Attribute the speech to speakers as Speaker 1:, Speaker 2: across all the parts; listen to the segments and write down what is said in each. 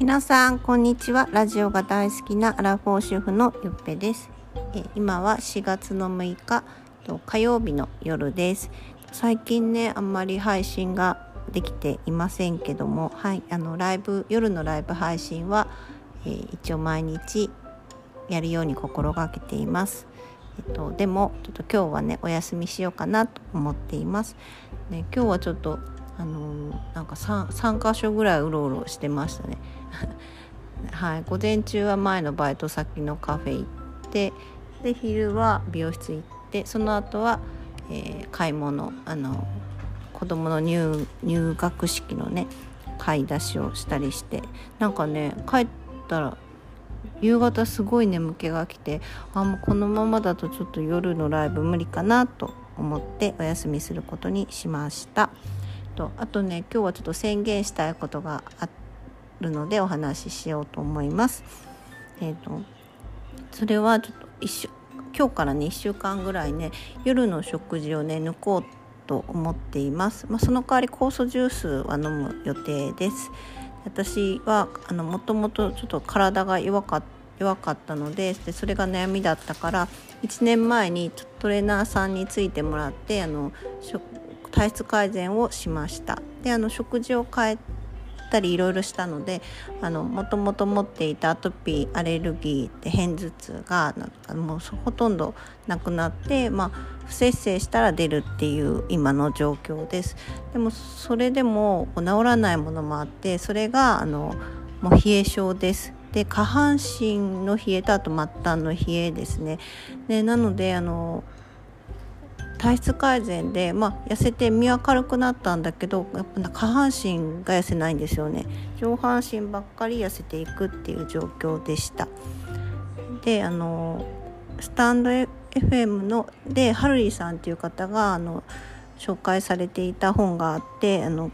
Speaker 1: 皆さんこんにちは。ラジオが大好きなアラフォー主婦のゆっぺです。え今は4月の6日火曜日の夜です。最近ねあんまり配信ができていませんけどもはいあのライブ夜のライブ配信は、えー、一応毎日やるように心がけています。えっと、でもちょっと今日はねお休みしようかなと思っています。ね、今日はちょっとあのなんか 3, 3箇所ぐらいうろうろしてましたね。はい、午前中は前のバイト先のカフェ行ってで昼は美容室行ってその後は、えー、買い物あの子供の入入学式のね買い出しをしたりしてなんかね帰ったら夕方すごい眠気が来てあもうこのままだとちょっと夜のライブ無理かなと思ってお休みすることにしました。とあとね今日はちょっと宣言したいことがあるのでお話ししようと思います。えーと、それはちょっと一週今日からね1週間ぐらいね夜の食事をね抜こうと思っています。まあ、その代わり酵素ジュースは飲む予定です。私はあのもともとちょっと体が弱か弱かったのででそれが悩みだったから1年前にトレーナーさんについてもらってあの体質改善をしました。であの食事を変えたりいろいろしたのでもともと持っていたアトピーアレルギーで片頭痛がもうほとんどなくなって、まあ、不摂生したら出るっていう今の状況です。でもそれでも治らないものもあってそれがあのもう冷え症です。で下半身の冷えとあと末端の冷えですね。でなのであの体質改善で、まあ、痩せて身は軽くなったんだけどやっぱ下半身が痩せないんですよね上半身ばっかり痩せていくっていう状況でしたであのスタンド FM のでハルリーさんっていう方があの紹介されていた本があってあの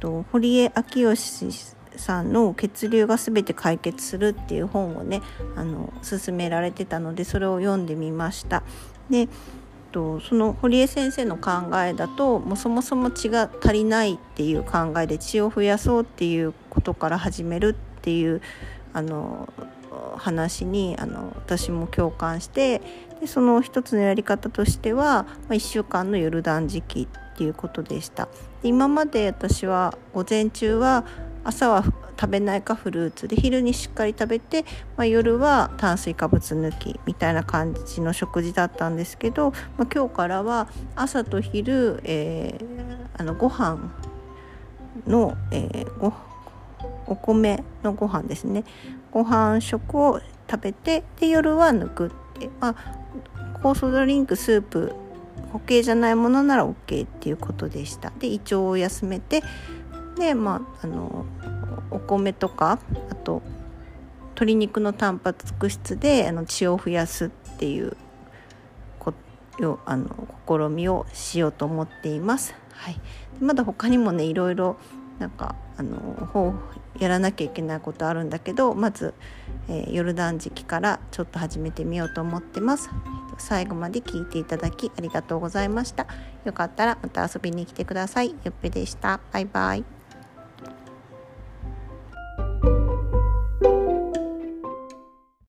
Speaker 1: と堀江昭義さんの血流が全て解決するっていう本をねあの勧められてたのでそれを読んでみました。でとその堀江先生の考えだともうそもそも血が足りないっていう考えで血を増やそうっていうことから始めるっていうあの話にあの私も共感してでその一つのやり方としては、まあ、1週間の夜断食っていうことでした。で今まで私は午前中は朝は食べないかフルーツ。で昼にしっかり食べて、まあ、夜は炭水化物抜きみたいな感じの食事だったんですけど、まあ、今日からは朝と昼、えー、あのご飯の、えー、ごお米のご飯ですね。ご飯食を食べてで夜は抜くって、まあ、酵素ドリンクスープ固形じゃないものなら OK っていうことでした。で胃腸を休めてでまああのお米とかあと鶏肉のタンパク質であの血を増やすっていうこあの試みをしようと思っています。はい、まだ他にもねいろいろなんかあのやらなきゃいけないことあるんだけどまず、えー、ヨルダン時期からちょっと始めてみようと思ってます。最後まで聞いていただきありがとうございました。よかったらまた遊びに来てください。よっぺでした。バイバイ。